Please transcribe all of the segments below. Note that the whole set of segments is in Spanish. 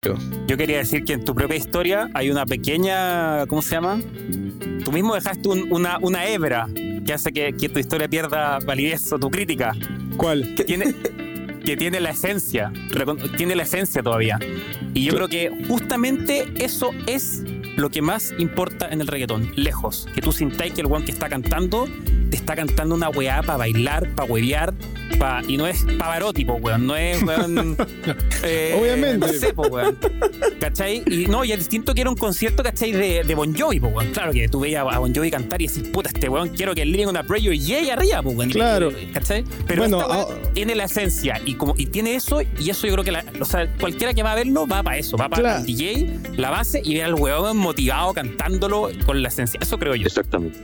Yo quería decir que en tu propia historia hay una pequeña, ¿cómo se llama? Tú mismo dejaste una, una hebra que hace que, que, tu historia pierda validez o tu crítica. ¿Cuál? Que tiene, que tiene la esencia, tiene la esencia todavía. Y yo creo que justamente eso es lo que más importa en el reggaetón, lejos. Que tú sintáis que el weón que está cantando te está cantando una weá para bailar, para huevear, pa, y no es pavarótipo, weón. No es, weón. eh, Obviamente. No sé, po, weón. ¿Cachai? Y no, y el distinto que era un concierto, ¿cachai? De, de Bon Jovi, po, weón. Claro que tú veías a Bon Jovi cantar y decís, puta, este weón quiero que le diga una prayer y yeah, arriba, po, weón. Claro. ¿Cachai? Pero bueno, esta tiene la esencia y, como, y tiene eso, y eso yo creo que la, o sea, cualquiera que va a verlo va para eso, va para claro. el DJ, la base y ver al weón motivado cantándolo con la esencia. Eso creo yo. Exactamente.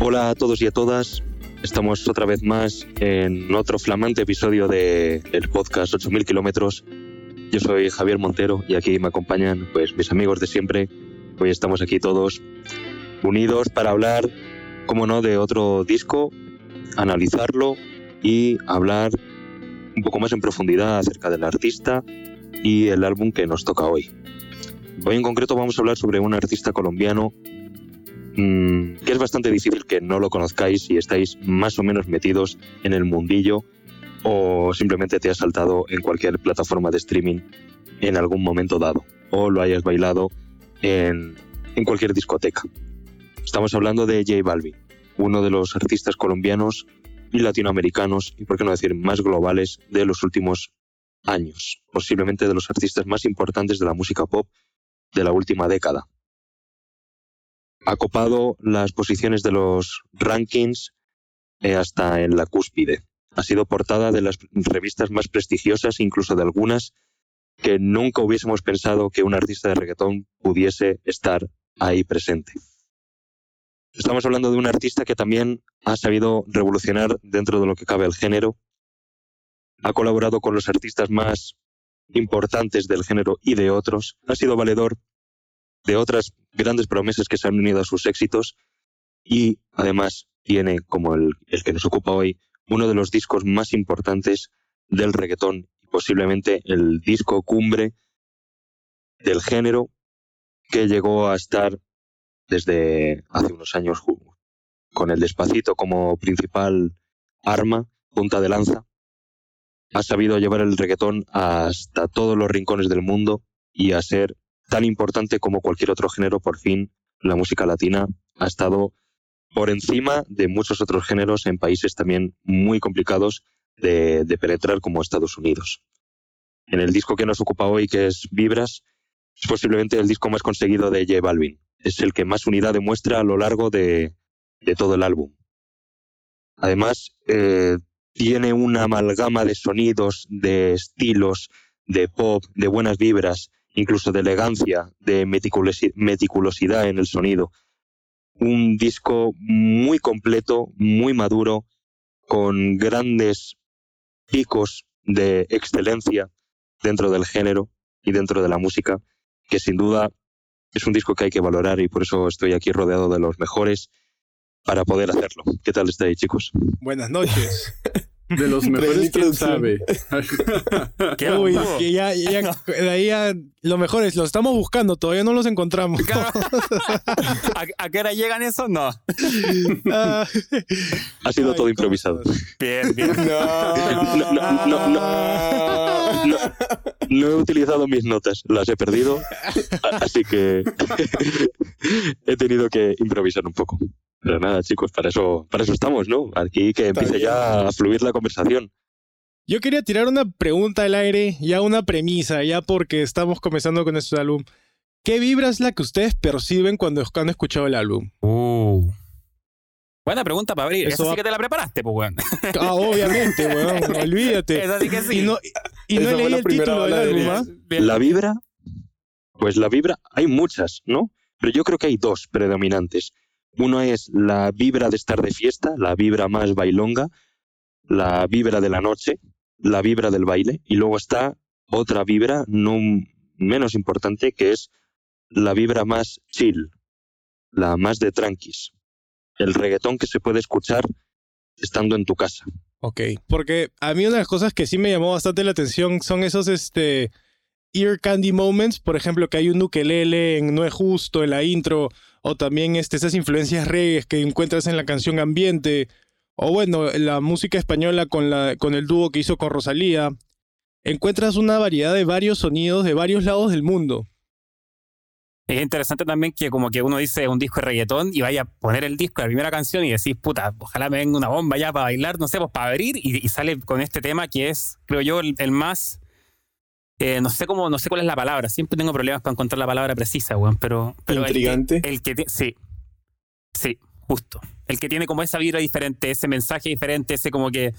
Hola a todos y a todas. Estamos otra vez más en otro flamante episodio del el podcast 8000 kilómetros. Yo soy Javier Montero y aquí me acompañan pues mis amigos de siempre. Hoy estamos aquí todos unidos para hablar, como no, de otro disco, analizarlo y hablar un poco más en profundidad acerca del artista y el álbum que nos toca hoy. Hoy en concreto vamos a hablar sobre un artista colombiano mmm, que es bastante difícil que no lo conozcáis si estáis más o menos metidos en el mundillo o simplemente te has saltado en cualquier plataforma de streaming en algún momento dado o lo hayas bailado en, en cualquier discoteca. Estamos hablando de J Balvin, uno de los artistas colombianos y latinoamericanos y por qué no decir más globales de los últimos años, posiblemente de los artistas más importantes de la música pop de la última década. Ha copado las posiciones de los rankings eh, hasta en la cúspide. Ha sido portada de las revistas más prestigiosas, incluso de algunas que nunca hubiésemos pensado que un artista de reggaetón pudiese estar ahí presente. Estamos hablando de un artista que también ha sabido revolucionar dentro de lo que cabe el género. Ha colaborado con los artistas más importantes del género y de otros. Ha sido valedor de otras grandes promesas que se han unido a sus éxitos y además tiene, como el, el que nos ocupa hoy, uno de los discos más importantes del reggaetón y posiblemente el disco cumbre del género que llegó a estar desde hace unos años con el despacito como principal arma, punta de lanza. Ha sabido llevar el reggaetón hasta todos los rincones del mundo y a ser tan importante como cualquier otro género. Por fin, la música latina ha estado por encima de muchos otros géneros en países también muy complicados de, penetrar como Estados Unidos. En el disco que nos ocupa hoy, que es Vibras, es posiblemente el disco más conseguido de J Balvin. Es el que más unidad demuestra a lo largo de, de todo el álbum. Además, eh, tiene una amalgama de sonidos, de estilos, de pop, de buenas vibras, incluso de elegancia, de meticulosidad en el sonido. Un disco muy completo, muy maduro, con grandes picos de excelencia dentro del género y dentro de la música, que sin duda es un disco que hay que valorar y por eso estoy aquí rodeado de los mejores para poder hacerlo. ¿Qué tal estáis, chicos? Buenas noches. De los mejores, quién sabe. ¿Qué Uy, que ya, ya, de ahí ya, lo mejor es, los estamos buscando, todavía no los encontramos. ¿A, ¿A, qué hora llegan esos? No. ha sido Ay, todo improvisado. Bien, bien. No. No, no, no, no, no he utilizado mis notas, las he perdido, así que he tenido que improvisar un poco. Pero nada, chicos, para eso, para eso estamos, ¿no? Aquí que empiece ya a fluir la conversación. Yo quería tirar una pregunta al aire, ya una premisa, ya porque estamos comenzando con este álbum. ¿Qué vibra es la que ustedes perciben cuando han escuchado el álbum? Uh. Buena pregunta para abrir. Eso Esa sí que te la preparaste, pues, weón. Ah, obviamente, weón. Olvídate. Esa sí que sí. Y no, y no leí el título del álbum, ¿ah? La vibra, pues la vibra, hay muchas, ¿no? Pero yo creo que hay dos predominantes. Uno es la vibra de estar de fiesta, la vibra más bailonga, la vibra de la noche, la vibra del baile, y luego está otra vibra no menos importante que es la vibra más chill, la más de tranquis, el reggaetón que se puede escuchar estando en tu casa, Ok, porque a mí una de las cosas que sí me llamó bastante la atención son esos este ear candy moments, por ejemplo, que hay un ukelele en No es justo en la intro, o también este, esas influencias reggae que encuentras en la canción Ambiente, o bueno, la música española con, la, con el dúo que hizo con Rosalía. Encuentras una variedad de varios sonidos de varios lados del mundo. Es interesante también que como que uno dice un disco de reggaetón y vaya a poner el disco, la primera canción y decís, puta, ojalá me venga una bomba ya para bailar, no sé, pues para abrir y, sale con este tema que es, creo yo, el, más... Eh, no sé cómo, no sé cuál es la palabra, siempre tengo problemas para encontrar la palabra precisa, weón, pero... pero Intrigante. El que, sí, sí, justo. El que tiene como esa vibra diferente, ese mensaje diferente, ese como que...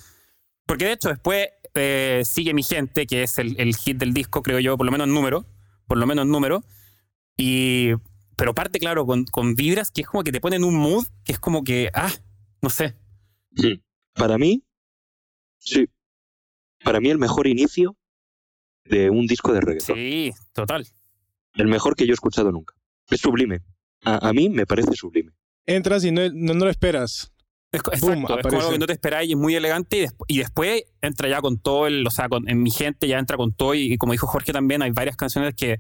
Porque de hecho después eh, sigue Mi Gente, que es el, el hit del disco, creo yo, por lo menos en número, por lo menos en número. Y, pero parte, claro, con, con vibras que es como que te ponen un mood que es como que, ah, no sé. Para mí, sí. Para mí el mejor inicio de un disco de reggaeton. Sí, total. El mejor que yo he escuchado nunca. Es sublime. A, mí me parece sublime. Entras y no, no, lo esperas. Es, exacto, es como algo que no te esperáis y es muy elegante y, después entra ya con todo el, o sea, con, en mi gente ya entra con todo y, como dijo Jorge también, hay varias canciones que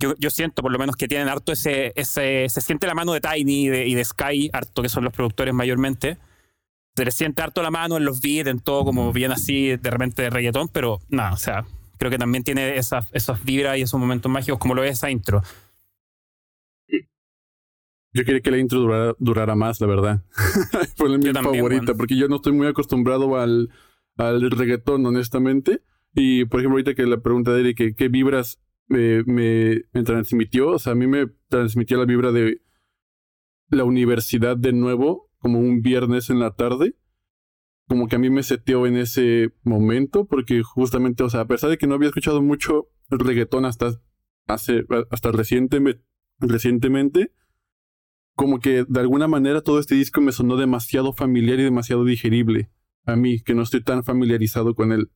yo, yo, siento por lo menos que tienen harto ese, ese, se siente la mano de Tiny y de, y de Sky, harto que son los productores mayormente. Se les siente harto la mano en los beats, en todo como bien así de repente de reggaetón, pero nada, o sea, creo que también tiene esas, esas vibras y esos momentos mágicos como lo es esa intro. Yo quería que la intro durara, durara más, la verdad. Fue mi favorita, porque yo no estoy muy acostumbrado al, al reggaetón, honestamente. Y, por ejemplo, ahorita que la pregunta de Eric, ¿qué vibras me, me, transmitió, o sea, a mí me transmitió la vibra de la universidad de nuevo, como un viernes en la tarde. Como que a mí me seteó en ese momento, porque justamente, o sea, a pesar de que no había escuchado mucho reggaetón hasta hace, hasta recientemente, recientemente, como que de alguna manera todo este disco me sonó demasiado familiar y demasiado digerible a mí, que no estoy tan familiarizado con él.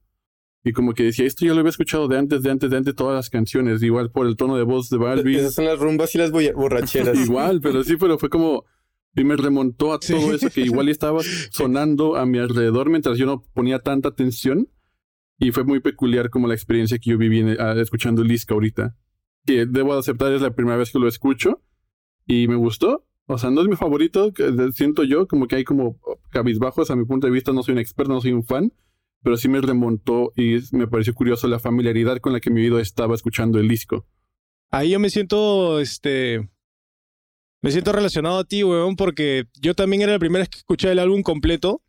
Y como que decía, esto ya lo había escuchado de antes, de antes, de antes, todas las canciones, igual por el tono de voz de Balvin. Esas son las rumbas y las borracheras. igual, pero sí, pero fue como... Y me remontó a todo eso que igual estaba sonando a mi alrededor mientras yo no ponía tanta atención. Y fue muy peculiar como la experiencia que yo viví ah, escuchando ahorita. Que debo aceptar, es la primera vez que lo escucho. Y me gustó. O sea, no es mi favorito, siento yo, como que hay como cabizbajos a mi punto de vista, no soy un experto, no soy un fan pero sí me remontó y me pareció curioso la familiaridad con la que mi oído estaba escuchando el disco. Ahí yo me siento, este, me siento relacionado a ti, weón, porque yo también era la primera vez que escuché el álbum completo,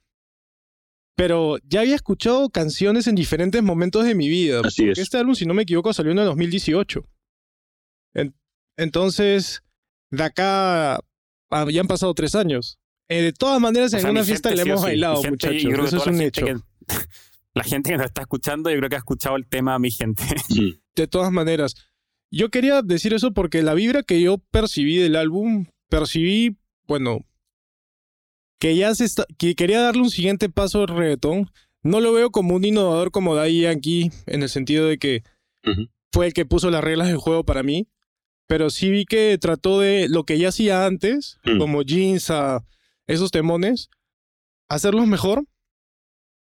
pero ya había escuchado canciones en diferentes momentos de mi vida. Así porque Este álbum, si no me equivoco, salió en el 2018. entonces, de acá ah, ya han pasado tres años. Eh, de todas maneras, en una fiesta le hemos bailado, muchachos. Eso es un hecho. la gente que nos está escuchando, yo creo que ha escuchado el tema a mi gente. De todas maneras, yo quería decir eso porque la vibra que yo percibí del álbum, percibí, bueno, que ya se está, que quería darle un siguiente paso al reggaetón. No lo veo como un innovador como Daddy Yankee, en el sentido de que fue el que puso las reglas del juego para mí. Pero sí vi que trató de lo que ya hacía antes, mm. como jeans a esos temones, hacerlos mejor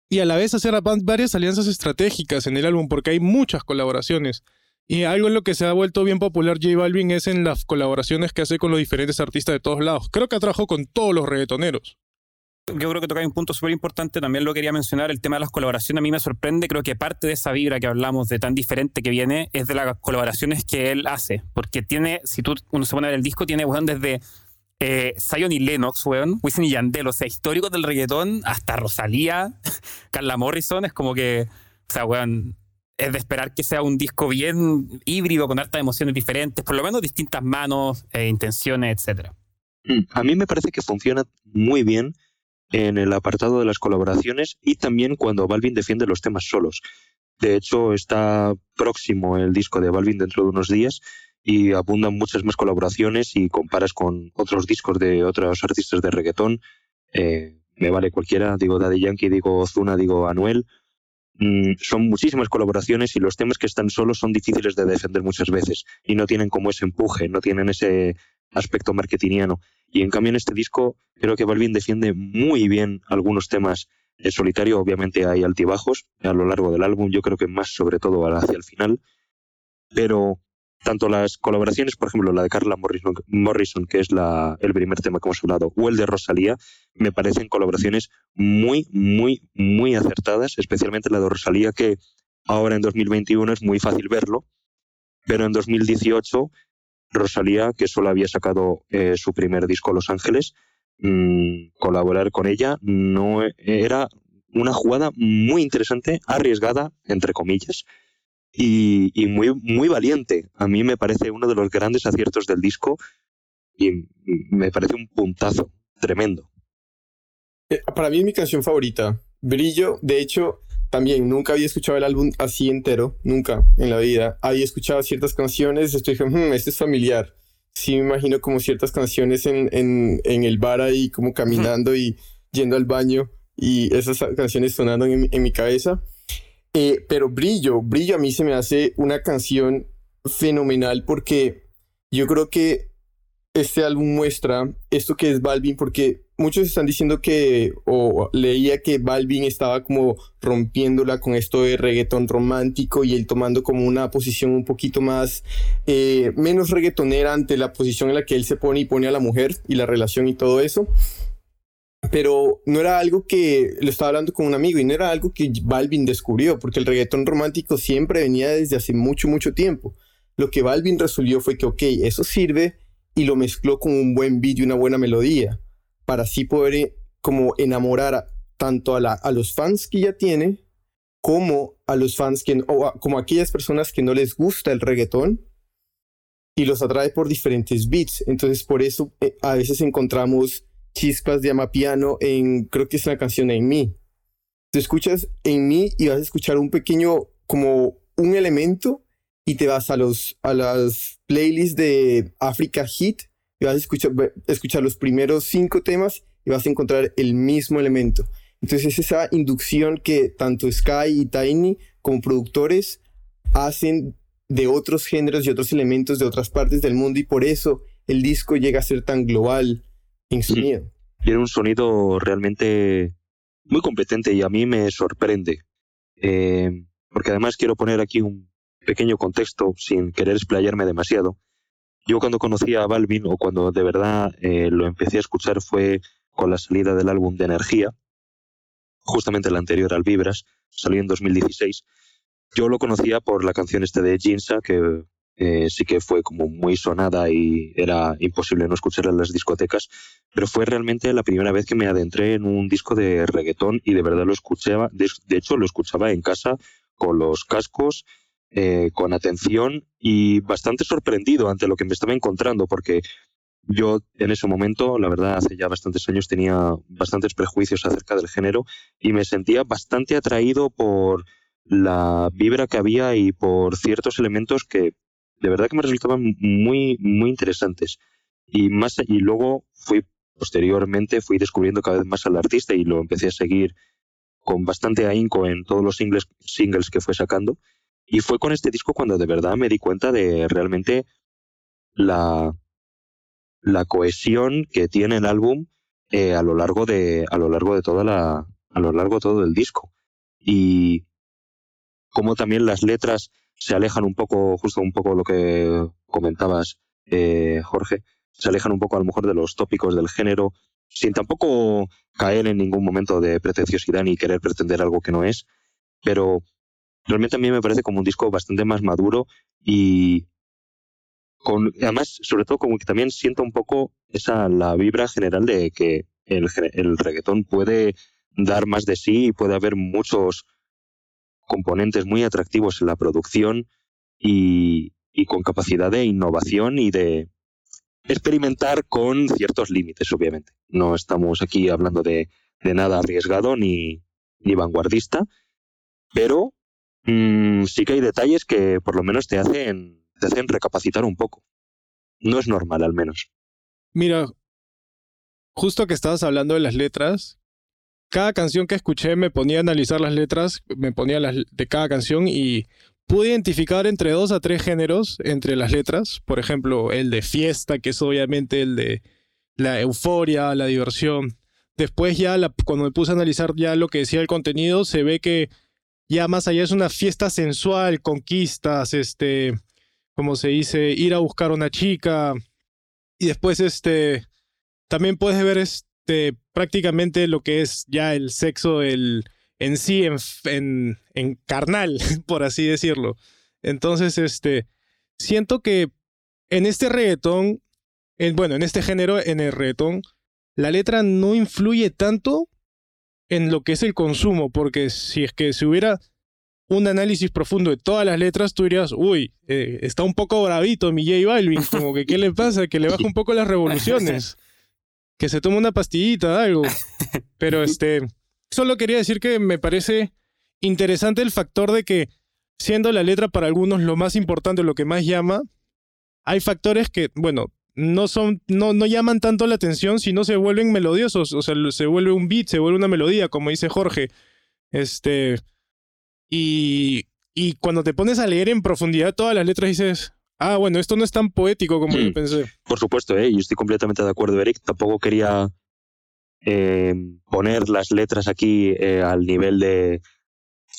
y a la vez hacer varias alianzas estratégicas en el álbum porque hay muchas colaboraciones. Y algo en lo que se ha vuelto bien popular J Balvin es en las colaboraciones que hace con los diferentes artistas de todos lados. Creo que ha trabajado con todos los reggaetoneros. Yo creo que toca un punto súper importante, también lo quería mencionar, el tema de las colaboraciones. A mí me sorprende, creo que parte de esa vibra que hablamos de tan diferente que viene es de las colaboraciones que él hace. Porque tiene, si tú uno se pone el disco, tiene bueno, desde eh, y Lennox, weón, Wisin y Yandel, o sea, históricos del reggaetón, hasta Rosalía, Carla Morrison, es como que, o sea, weón, es de esperar que sea un disco bien híbrido, con hartas emociones diferentes, por lo menos distintas manos, e intenciones, etc. Mm, a mí me parece que funciona muy bien en el apartado de las colaboraciones y también cuando Balvin defiende los temas solos. De hecho, está próximo el disco de Balvin dentro de unos días y abundan muchas más colaboraciones y comparas con otros discos de otros artistas de reggaetón, eh, me vale cualquiera, digo Daddy Yankee, digo Ozuna, digo Anuel, son muchísimas colaboraciones y los temas que están solos son difíciles de defender muchas veces y no tienen como ese empuje, no tienen ese aspecto marketingiano. Y en cambio en este disco creo que Balvin defiende muy bien algunos temas En solitario, obviamente, hay altibajos a lo largo del álbum, yo creo que más sobre todo hacia el final, pero tanto las colaboraciones, por ejemplo, la de Carla Morrison, que es el primer tema que hemos hablado, o el de Rosalía, me parecen colaboraciones muy, muy, muy acertadas, especialmente la de Rosalía, que ahora en 2021 es muy fácil verlo, pero en 2018 Rosalía, que solo había sacado eh, su primer disco Los Ángeles, mm, colaborar con ella no era una jugada muy interesante, arriesgada, entre comillas, y, muy, muy valiente. A mí me parece uno de los grandes aciertos del disco y me parece un puntazo tremendo. Eh, para mí es mi canción favorita. Brillo, de hecho, también nunca había escuchado el álbum así entero, nunca en la vida. Había escuchado ciertas canciones, estoy diciendo, hmm, este es familiar. Sí me imagino como ciertas canciones en, en, en el bar ahí, como caminando y yendo al baño y esas canciones sonando en, en mi cabeza. Eh, pero Brillo, Brillo a mí se me hace una canción fenomenal porque yo creo que este álbum muestra esto que es Balvin porque muchos están diciendo que, o leía que Balvin estaba como rompiéndola con esto de reggaetón romántico y él tomando como una posición un poquito más, eh, menos reggaetonera ante la posición en la que él se pone y pone a la mujer y la relación y todo eso. Pero no era algo que lo estaba hablando con un amigo y no era algo que Balvin descubrió, porque el reggaetón romántico siempre venía desde hace mucho, mucho tiempo. Lo que Balvin resolvió fue que, ok, eso sirve y lo mezcló con un buen beat y una buena melodía para así poder eh, como enamorar tanto a, la, a los fans que ya tiene como a los fans que, como aquellas personas que no les gusta el reggaetón y los atrae por diferentes beats. Entonces por eso eh, a veces encontramos chispas de amapiano en, creo que es la canción En mí. Te escuchas En mí y vas a escuchar un pequeño, como un elemento y te vas a, los, a las playlists de Africa Hit y vas a escuchar, escuchar los primeros cinco temas y vas a encontrar el mismo elemento. Entonces es esa inducción que tanto Sky y Tiny como productores hacen de otros géneros y otros elementos de otras partes del mundo y por eso el disco llega a ser tan global en sonido. Tiene un sonido realmente muy competente y a mí me sorprende. Eh, porque además quiero poner aquí un pequeño contexto sin querer explayarme demasiado. Yo cuando conocí a Balvin o cuando de verdad eh, lo empecé a escuchar fue con la salida del álbum de Energía, justamente el anterior al Vibras, salió en 2016. Yo lo conocía por la canción este de Jinsa, que eh, sí que fue como muy sonada y era imposible no escucharla en las discotecas, pero fue realmente la primera vez que me adentré en un disco de reggaetón y de verdad lo escuchaba, de hecho lo escuchaba en casa con los cascos eh, con atención y bastante sorprendido ante lo que me estaba encontrando, porque yo en ese momento, la verdad, hace ya bastantes años tenía bastantes prejuicios acerca del género y me sentía bastante atraído por la vibra que había y por ciertos elementos que de verdad que me resultaban muy, muy interesantes. Y, más, y luego fui, posteriormente, fui descubriendo cada vez más al artista y lo empecé a seguir con bastante ahínco en todos los singles, singles que fue sacando. Y fue con este disco cuando de verdad me di cuenta de realmente la, la cohesión que tiene el álbum eh, a lo largo de a lo largo de toda la a lo largo de todo el disco y como también las letras se alejan un poco justo un poco lo que comentabas eh, Jorge se alejan un poco a lo mejor de los tópicos del género sin tampoco caer en ningún momento de pretenciosidad ni querer pretender algo que no es pero realmente a mí me parece como un disco bastante más maduro y con, además, sobre todo como que también siento un poco esa la vibra general de que el, el reggaetón puede dar más de sí y puede haber muchos componentes muy atractivos en la producción y, y con capacidad de innovación y de experimentar con ciertos límites, obviamente. No estamos aquí hablando de, nada arriesgado ni, ni vanguardista, pero Mm, sí que hay detalles que por lo menos te hacen, te hacen recapacitar un poco. No es normal, al menos. Mira, justo que estabas hablando de las letras, cada canción que escuché me ponía a analizar las letras, me ponía las de cada canción y pude identificar entre dos a tres géneros entre las letras. Por ejemplo, el de fiesta, que es obviamente el de la euforia, la diversión. después ya cuando me puse a analizar ya lo que decía el contenido, se ve que ya más allá es una fiesta sensual, conquistas, este, como se dice, ir a buscar una chica. Y después, este, también puedes ver este, prácticamente lo que es ya el sexo el, en sí, en, en, carnal, por así decirlo. Entonces, este, siento que en este reggaetón, en, bueno, en este género, en el reggaetón, la letra no influye tanto en lo que es el consumo, porque si es que si hubiera un análisis profundo de todas las letras, tú dirías, uy, eh, está un poco bravito mi J Balvin, como que qué le pasa, que le baja un poco las revoluciones, que se toma una pastillita, algo. Pero este, solo quería decir que me parece interesante el factor de que, siendo la letra para algunos lo más importante, lo que más llama, hay factores que, bueno, no son, no, no llaman tanto la atención, sino se vuelven melodiosos, o sea, se vuelve un beat, se vuelve una melodía, como dice Jorge. Este, y, y cuando te pones a leer en profundidad todas las letras dices, ah, bueno, esto no es tan poético como yo pensé. Por supuesto, ¿eh? yo estoy completamente de acuerdo, Eric. Tampoco quería eh, poner las letras aquí eh, al nivel de,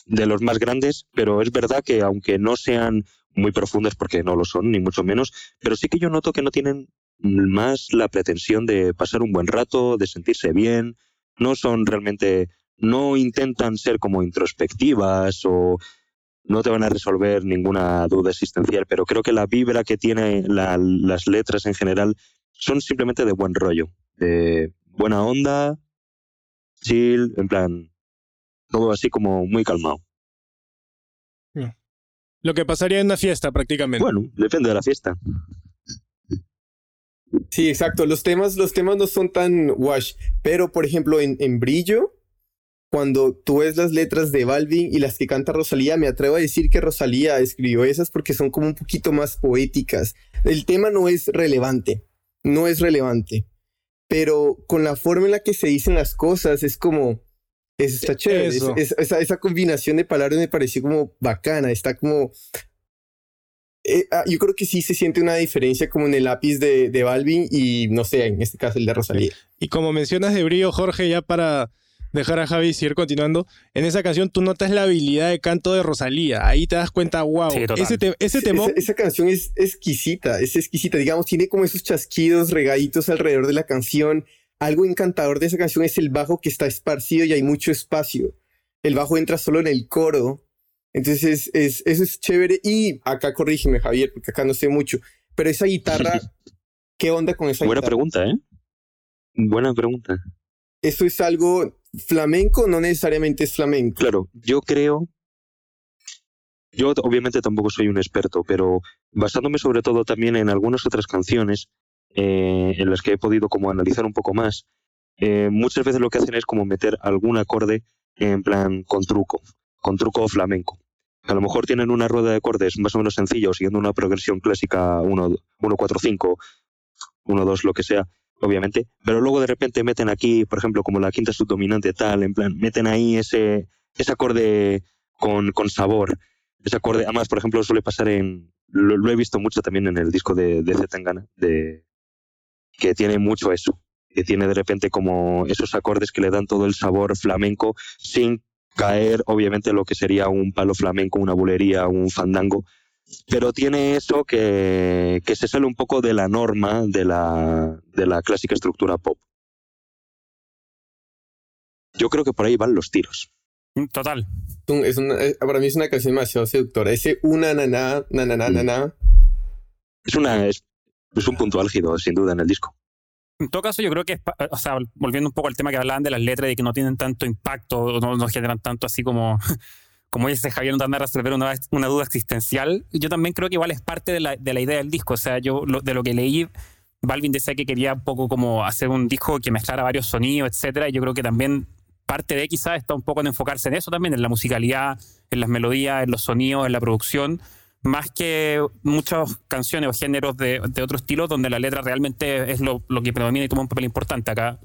de los más grandes, pero es verdad que aunque no sean muy profundas porque no lo son, ni mucho menos, pero sí que yo noto que no tienen más la pretensión de pasar un buen rato, de sentirse bien, no son realmente, no intentan ser como introspectivas o no te van a resolver ninguna duda existencial, pero creo que la vibra que tienen las letras en general son simplemente de buen rollo, de buena onda, chill, en plan, todo así como muy calmado. Lo que pasaría en una fiesta prácticamente. Bueno, depende de la fiesta. Sí, exacto. Los temas, los temas no son tan wash, pero por ejemplo en, en Brillo, cuando tú ves las letras de Balvin y las que canta Rosalía, me atrevo a decir que Rosalía escribió esas porque son como un poquito más poéticas. El tema no es relevante, no es relevante, pero con la forma en la que se dicen las cosas es como, eso está chévere. esa, esa, combinación de palabras me pareció como bacana. Está como. Eh, ah, yo creo que sí se siente una diferencia como en el lápiz de, de Balvin y no sé, en este caso el de Rosalía. Y como mencionas de brillo, Jorge, ya para dejar a Javi seguir continuando, en esa canción tú notas la habilidad de canto de Rosalía. Ahí te das cuenta, wow, ese, ese tema... Esa, canción es exquisita, es exquisita. Digamos, tiene como esos chasquidos regaditos alrededor de la canción algo encantador de esa canción es el bajo que está esparcido y hay mucho espacio. El bajo entra solo en el coro. Entonces, es, eso es chévere. Y acá corrígeme, Javier, porque acá no sé mucho. Pero esa guitarra, ¿qué onda con esa Buena guitarra? pregunta, ¿eh? Buena pregunta. ¿Eso es algo flamenco? No necesariamente es flamenco. Claro, yo creo. Yo obviamente tampoco soy un experto, pero basándome sobre todo también en algunas otras canciones, eh, en las que he podido como analizar un poco más, eh, muchas veces lo que hacen es como meter algún acorde en plan con truco, con truco flamenco. A lo mejor tienen una rueda de acordes más o menos sencilla o siguiendo una progresión clásica 1, 1 4, 5, 1, 2, lo que sea, obviamente, pero luego de repente meten aquí, por ejemplo, como la quinta subdominante tal, en plan, meten ahí ese, ese acorde con, con sabor, ese acorde, además, por ejemplo, suele pasar en, lo, he visto mucho también en el disco de, de Zetangana, de, que tiene mucho eso, que tiene de repente como esos acordes que le dan todo el sabor flamenco sin caer obviamente lo que sería un palo flamenco, una bulería, un fandango, pero tiene eso que, que se sale un poco de la norma de la, de la clásica estructura pop. Yo creo que por ahí van los tiros. Mm, total. Es una, eh, para mí es una canción demasiado seductora. Ese una naná, na, na, na, na, Es una, es un punto álgido, sin duda, en el disco. En todo caso, yo creo que, o sea, volviendo un poco al tema que hablaban de las letras y que no tienen tanto impacto, no, no generan tanto así como, como dice Javier, no te a resolver una, una, duda existencial. Yo también creo que igual es parte de la, de la idea del disco. O sea, yo de lo que leí, Balvin decía que quería un poco como hacer un disco que mezclara varios sonidos, etcétera. Y yo creo que también parte de quizás está un poco en enfocarse en eso también, en la musicalidad, en las melodías, en los sonidos, en la producción más que muchas canciones o géneros de, de otro estilo donde la letra realmente es lo, lo, que predomina y toma un papel importante acá.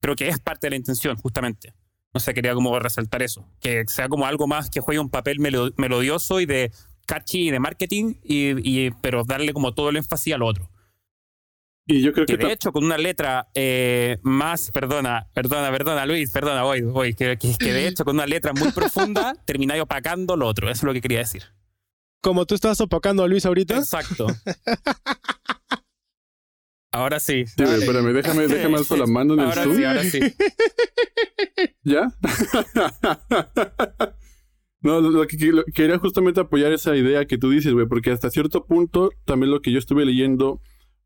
Creo que es parte de la intención, justamente. No sé, quería como resaltar eso. Que sea como algo más que juegue un papel melodioso y de catchy y de marketing, y, y, pero darle como todo el énfasis al otro. Y yo creo que, de hecho con una letra eh, más, perdona, perdona, perdona, Luis, perdona, voy, voy, que, que, de hecho con una letra muy profunda termináis opacando lo otro. Eso es lo que quería decir. Como tú estás opacando a Luis ahorita. Exacto. Ahora sí. Sí, espérame, déjame, déjame alzo la mano en el ahora Sí, ahora sí. ¿Ya? no, lo que, quería justamente apoyar esa idea que tú dices, güey, porque hasta cierto punto también lo que yo estuve leyendo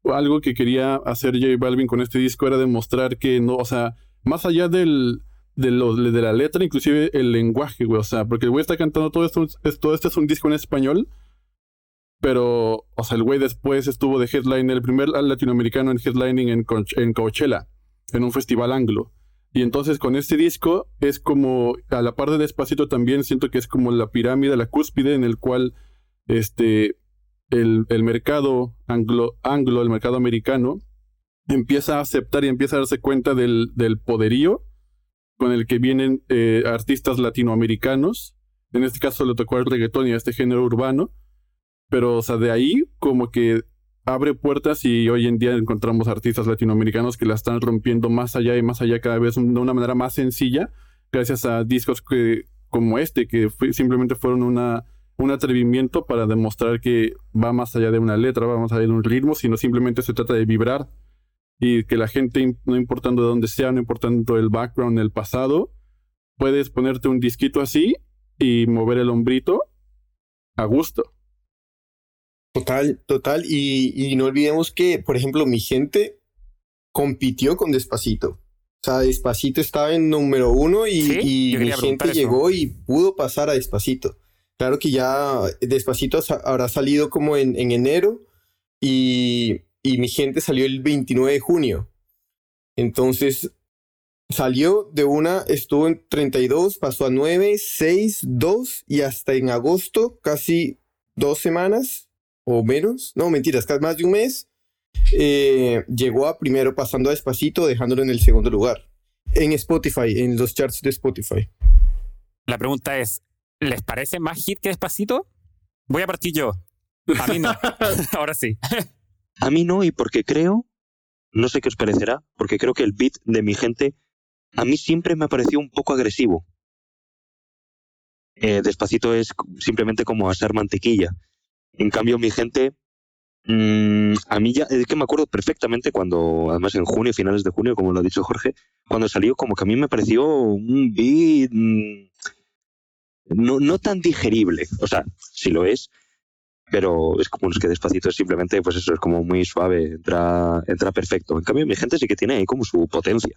algo que quería hacer J Balvin con este disco era demostrar que no, o sea, más allá del, de, de la letra, inclusive el lenguaje, güey, o sea, porque el güey está cantando todo esto, todo esto es un disco en español, pero, o sea, el güey después estuvo de headline, el primer latinoamericano en headlining en, en Coachella, en un festival anglo. Y entonces con este disco es como, a la par de Despacito también siento que es como la pirámide, la cúspide en el cual, este, el, mercado anglo, anglo, el mercado americano, empieza a aceptar y empieza a darse cuenta del, del poderío con el que vienen eh, artistas latinoamericanos. En este caso le tocó al reggaetón y a este género urbano. Pero, o sea, de ahí como que abre puertas y hoy en día encontramos artistas latinoamericanos que la están rompiendo más allá y más allá cada vez de una manera más sencilla, gracias a discos que, como este, que simplemente fueron una un atrevimiento para demostrar que va más allá de una letra, va más allá de un ritmo, sino simplemente se trata de vibrar y que la gente, no importando de dónde sea, no importando el background, el pasado, puedes ponerte un disquito así y mover el hombrito a gusto. Total, total. Y, no olvidemos que, por ejemplo, mi gente compitió con Despacito. O sea, Despacito estaba en número uno y, mi gente llegó y pudo pasar a Despacito. Claro que ya despacito habrá salido como en, enero y, mi gente salió el 29 de junio. Entonces salió de una, estuvo en 32, pasó a 9, 6, 2 y hasta en agosto, casi dos semanas o menos, no mentiras, casi más de un mes, eh, llegó a primero pasando a despacito, dejándolo en el segundo lugar. En Spotify, en los charts de Spotify. La pregunta es, ¿Les parece más hit que Despacito? Voy a partir yo. A mí no. Ahora sí. a mí no, y porque creo, no sé qué os parecerá, porque creo que el beat de mi gente a mí siempre me ha parecido un poco agresivo. Eh, despacito es simplemente como hacer mantequilla. En cambio, mi gente, mm, a mí ya, es que me acuerdo perfectamente cuando, además en junio, finales de junio, como lo ha dicho Jorge, cuando salió, como que a mí me pareció un beat. Mm, no, no tan digerible. O sea, sí lo es, pero es como es que despacito es simplemente, pues eso, es como muy suave, entra, entra perfecto. En cambio, mi gente sí que tiene ahí como su potencia.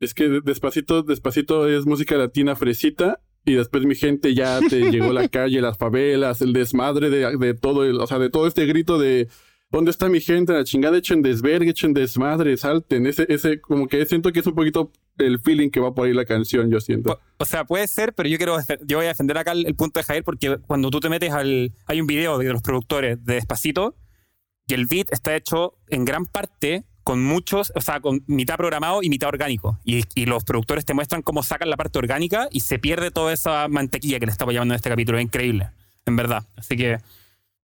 Es que despacito, despacito es música latina fresita y después mi gente ya te llegó la calle, las favelas, el desmadre de, de todo, el, o sea, de todo este grito de ¿dónde está mi gente? La chingada, echen desvergue, echen desmadre, salten. Ese, ese, como que siento que es un poquito el feeling que va por ahí la canción, yo siento. O, sea, puede ser, pero yo quiero, yo voy a defender acá el, punto de Javier porque cuando tú te metes al, hay un video de los productores de Despacito y el beat está hecho en gran parte con muchos, o sea, con mitad programado y mitad orgánico. Y, y, los productores te muestran cómo sacan la parte orgánica y se pierde toda esa mantequilla que le estaba llevando en este capítulo. Es increíble, en verdad. Así que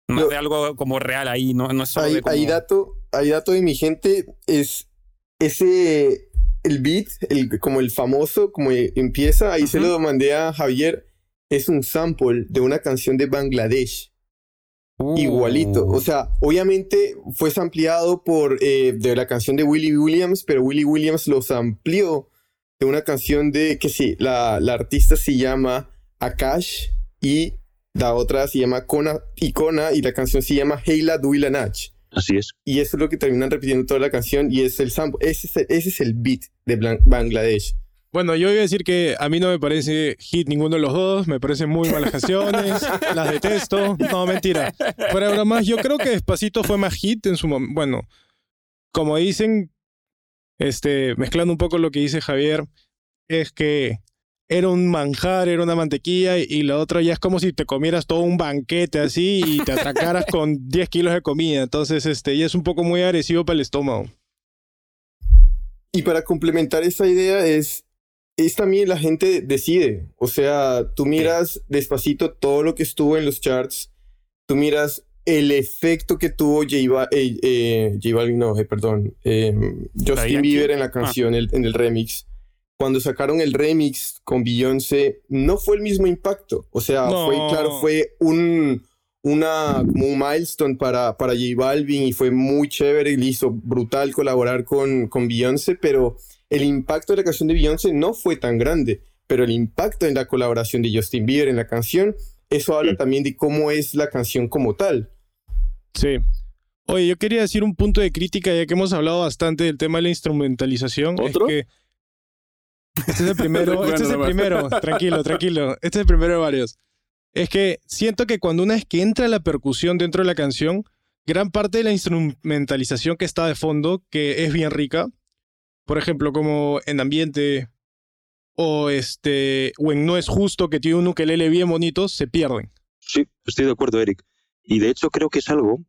más de algo como real ahí, no, no es solo hay, de hay, dato, hay dato de mi gente, es ese el beat, el, como el famoso, como empieza, ahí se lo mandé a Javier, es un sample de una canción de Bangladesh. Igualito. O uh. sea, obviamente fue ampliado por eh, de la canción de Willie Williams, pero Willie Williams los amplió de una canción de que sí, la, la artista se llama Akash y la otra se llama Kona, Icona y la canción se llama Heila Duila Nach. Así es. Y eso es lo que terminan repitiendo toda la canción y es el sample. Ese es el, ese es el beat de Bangladesh. Bueno, yo iba a decir que a mí no me parece hit ninguno de los dos, me parecen muy malas canciones, las detesto. No, mentira. Pero más, yo creo que Despacito fue más hit en su momento. Bueno, como dicen, este, mezclando un poco lo que dice Javier, es que era un manjar, era una mantequilla y, la otra ya es como si te comieras todo un banquete así y te atracaras con 10 kilos de comida. Entonces, este, ya es un poco muy agresivo para el estómago. Y para complementar esa idea es, es también la gente decide. O sea, tú miras despacito todo lo que estuvo en los charts, tú miras el efecto que tuvo J, eh, eh, Balvin, no, eh, perdón, em, Justin Bieber en la ah. canción, en el remix. Cuando sacaron el remix con Beyoncé, no fue el mismo impacto. O sea, fue, claro, fue un, una, como un milestone para, para J Balvin y fue muy chévere y le hizo brutal colaborar con, con Beyoncé, pero el impacto de la canción de Beyoncé no fue tan grande. Pero el impacto en la colaboración de Justin Bieber en la canción, eso habla también de cómo es la canción como tal. Sí. Oye, yo quería decir un punto de crítica, ya que hemos hablado bastante del tema de la instrumentalización. ¿Otro? Es que este es el primero, este es el primero, tranquilo, tranquilo. Este es el primero de varios. Es que siento que cuando una vez que entra la percusión dentro de la canción, gran parte de la instrumentalización que está de fondo, que es bien rica, por ejemplo, como en ambiente o este o en no es justo que tiene un ukelele bien bonito, se pierden. Sí, estoy de acuerdo, Eric. Y de hecho creo que es algo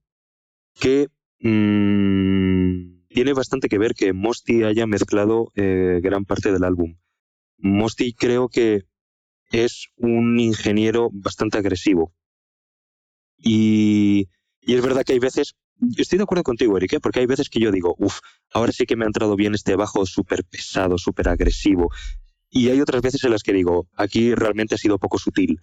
que mm, tiene bastante que ver que Mosty haya mezclado eh, gran parte del álbum. Mosty creo que es un ingeniero bastante agresivo. Y, y es verdad que hay veces, estoy de acuerdo contigo, Eric, ¿eh? porque hay veces que yo digo, uff, ahora sí que me ha entrado bien este bajo súper pesado, súper agresivo. Y hay otras veces en las que digo, aquí realmente ha sido poco sutil.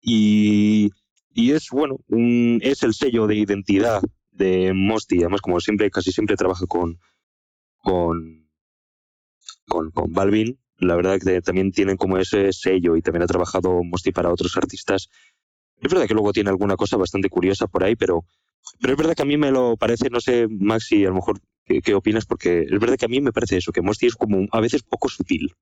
Y y es, bueno, es el sello de identidad de Mosty. Además, como siempre, casi siempre trabaja con, con, con, con Balvin. La verdad que también tienen como ese sello y también ha trabajado Mosty para otros artistas. Es verdad que luego tiene alguna cosa bastante curiosa por ahí, pero, pero es verdad que a mí me lo parece, no sé, Maxi, a lo mejor qué, opinas, porque es verdad que a mí me parece eso, que Mosty es como a veces poco sutil.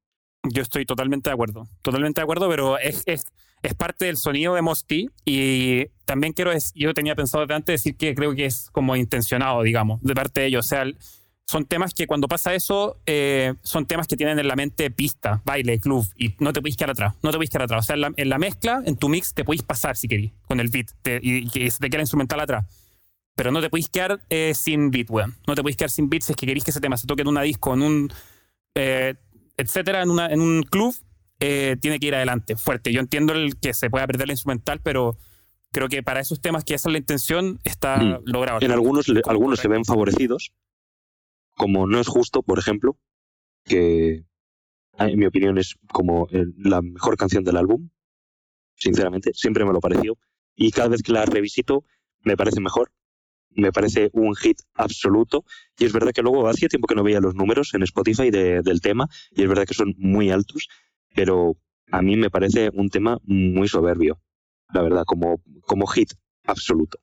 Yo estoy totalmente de acuerdo, totalmente de acuerdo, pero es, es, es parte del sonido de Mosty y también quiero, yo tenía pensado antes decir que creo que es como intencionado, digamos, de parte de ellos. O sea, son temas que cuando pasa eso, eh, son temas que tienen en la mente pista, baile, club, y no te puedes quedar atrás, no te puedes quedar atrás. O sea, en la, mezcla, en tu mix, te puedes pasar si querés, con el beat, y que se te queda instrumental atrás. Pero no te puedes quedar eh, sin beat, weón. No te puedes quedar sin beat si es que queréis que ese tema se toque en una disco, en un... Eh, etcétera, en, una, en un club, eh, tiene que ir adelante, fuerte. Yo entiendo el que se pueda perder la instrumental, pero creo que para esos temas que esa es la intención está mm. logrado. En algunos, algunos se ven favorecidos, como No es justo, por ejemplo, que en mi opinión es como la mejor canción del álbum, sinceramente, siempre me lo pareció, y cada vez que la revisito me parece mejor, me parece un hit absoluto. Y es verdad que luego hacía tiempo que no veía los números en Spotify del tema, y es verdad que son muy altos pero a mí me parece un tema muy soberbio, la verdad, como, como hit absoluto.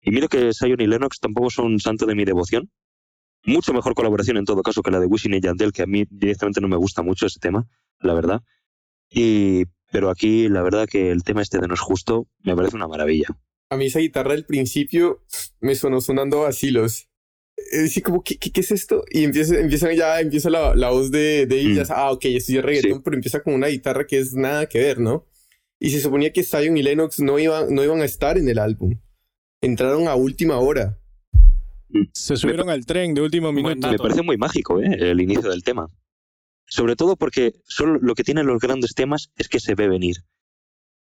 Y mira que Sion y Lennox tampoco son santo de mi devoción. Mucho mejor colaboración en todo caso que la de Wishing y Yandel, que a mí directamente no me gusta mucho ese tema, la verdad. Y, pero aquí la verdad que el tema este de No es justo me parece una maravilla. A mí esa guitarra del principio me sonó sonando vacilos. Eh, como, ¿qué, qué, es esto? Y empieza, empieza ya, empieza la, la voz de, de ellas. Mm. Ah, ok, esto es reggaetón, pero empieza con una guitarra que es nada que ver, ¿no? Y se suponía que Zion y Lennox no iban, no iban a estar en el álbum. Entraron a última hora. Se subieron al tren de último minuto. Me parece muy mágico, ¿eh? El inicio del tema. Sobre todo porque solo lo que tienen los grandes temas es que se ve venir.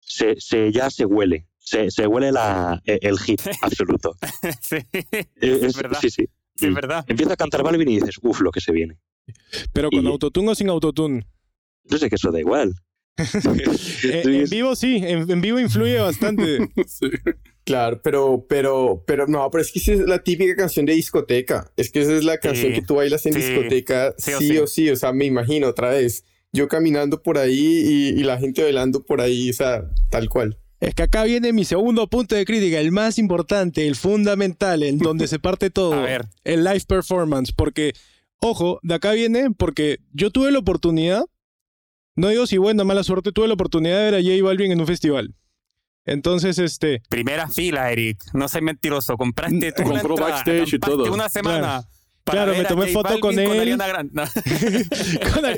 Se, se ya se huele. Se, se huele la, e, el hit absoluto. sí, es, verdad. Sí, sí es verdad. Empieza a cantar Balvin y dices, uff, lo que se viene. Pero con autotune o sin autotune. Yo sé que eso da igual. Eh, en vivo sí, en, vivo influye bastante. Claro, pero, pero, pero no, pero es que esa es la típica canción de discoteca. Es que esa es la canción que tú bailas en discoteca, sí, o, sí. o sea, me imagino otra vez. Yo caminando por ahí y, y la gente bailando por ahí, o sea, tal cual. Es que acá viene mi segundo punto de crítica, el más importante, el fundamental, en donde se parte todo. A ver. El live performance. Porque, ojo, de acá viene porque yo tuve la oportunidad, no digo si buena o mala suerte, tuve la oportunidad de ver a J Balvin en un festival. Entonces, este. Primera fila, Eric. No seas mentiroso. Compraste tu Compró backstage y todo. una semana. Claro, me tomé foto con él. Ariana Grande.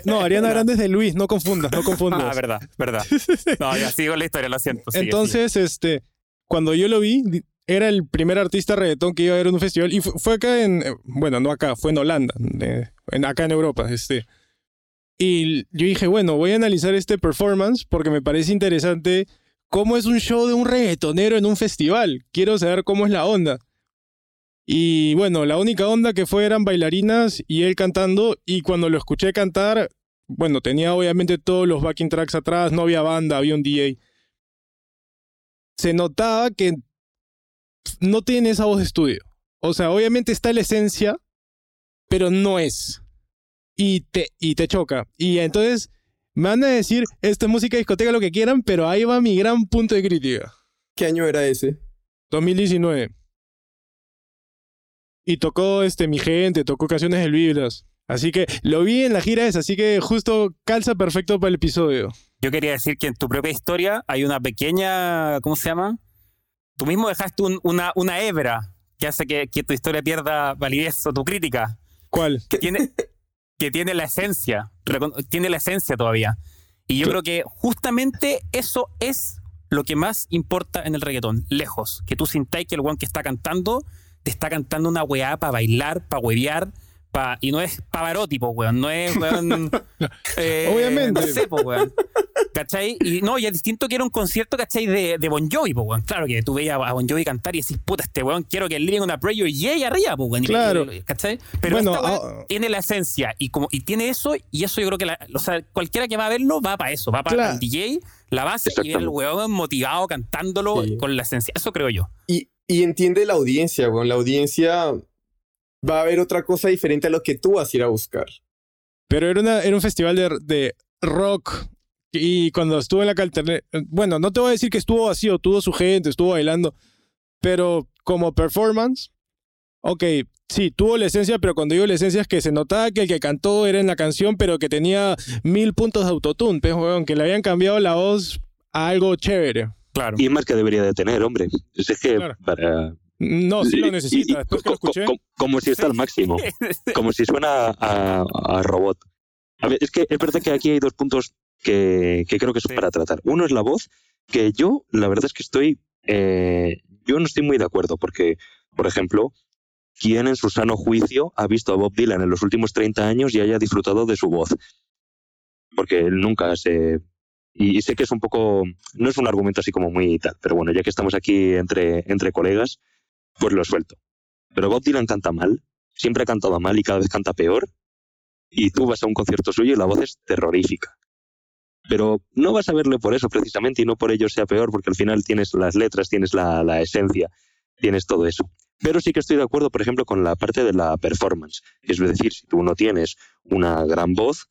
No. Ariana Grande es de Luis, no confundas, no confundas. Ah, verdad, verdad. No, ya sigo la historia, lo siento. Entonces, este, cuando yo lo vi, era el primer artista reggaetón que iba a ver en un festival y fue, acá en, bueno, no acá, fue en Holanda, en, acá en Europa, este. Y yo dije, bueno, voy a analizar este performance porque me parece interesante cómo es un show de un reggaetonero en un festival. Quiero saber cómo es la onda. Y bueno, la única onda que fue eran bailarinas y él cantando. Y cuando lo escuché cantar, bueno, tenía obviamente todos los backing tracks atrás, no había banda, había un DJ. Se notaba que no tiene esa voz de estudio. O sea, obviamente está la esencia, pero no es. Y te, y te choca. Y entonces me van a decir, esto es música discoteca, lo que quieran, pero ahí va mi gran punto de crítica. ¿Qué año era ese? 2019. Y tocó este, mi gente, tocó canciones del Vibras. Así que lo vi en la gira esa, así que justo calza perfecto para el episodio. Yo quería decir que en tu propia historia hay una pequeña, ¿cómo se llama? Tú mismo dejaste una, una hebra que hace que, que, tu historia pierda validez o tu crítica. ¿Cuál? Que tiene, que tiene la esencia, tiene la esencia todavía. Y yo creo que justamente eso es lo que más importa en el reggaetón, lejos. Que tú sintáis que el weón que está cantando, te está cantando una weá para bailar, para huevear, y no es Pavarotti, weón. No es, weón. Eh, Obviamente. No sé, weón. ¿Cachai? Y no, y es distinto que era un concierto, ¿cachai? De, de Bon Jovi, weón. Claro que tú veías a Bon Jovi cantar y decís, puta, este weón, quiero que living una prayer y ella arriba, weón. Claro. ¿Cachai? Pero bueno, ah, tiene la esencia y como y tiene eso, y eso yo creo que la, o sea, cualquiera que va a verlo va para eso, va para el DJ, la base y el weón motivado cantándolo con la esencia. Eso creo yo. Y, y entiende la audiencia, weón. La audiencia va a haber otra cosa diferente a lo que tú vas a ir a buscar. Pero era, una, era un festival de, de rock y cuando estuvo en la cartelera, bueno, no te voy a decir que estuvo vacío, tuvo su gente, estuvo bailando, pero como performance, ok, sí, tuvo la esencia, pero cuando digo la esencia es que se notaba que el que cantó era en la canción, pero que tenía mil puntos de autotune, pues, que le habían cambiado la voz a algo chévere. Claro. Y más que debería de tener, hombre. Es que para, no, sí lo necesita. Como, si está al máximo. Como si suena a, robot. A ver, es que es verdad que aquí hay dos puntos que, creo que son para tratar. Uno es la voz, que yo, la verdad es que estoy. Eh, yo no estoy muy de acuerdo, porque, por ejemplo, ¿quién en su sano juicio ha visto a Bob Dylan en los últimos 30 años y haya disfrutado de su voz? Porque él nunca se. Y, sé que es un poco. No es un argumento así como muy tal, pero bueno, ya que estamos aquí entre, entre colegas, pues lo suelto. Pero Bob Dylan canta mal, siempre ha cantado mal y cada vez canta peor. Y tú vas a un concierto suyo y la voz es terrorífica. Pero no vas a verle por eso precisamente y no por ello sea peor, porque al final tienes las letras, tienes la, la esencia, tienes todo eso. Pero sí que estoy de acuerdo, por ejemplo, con la parte de la performance. Es decir, si tú no tienes una gran voz,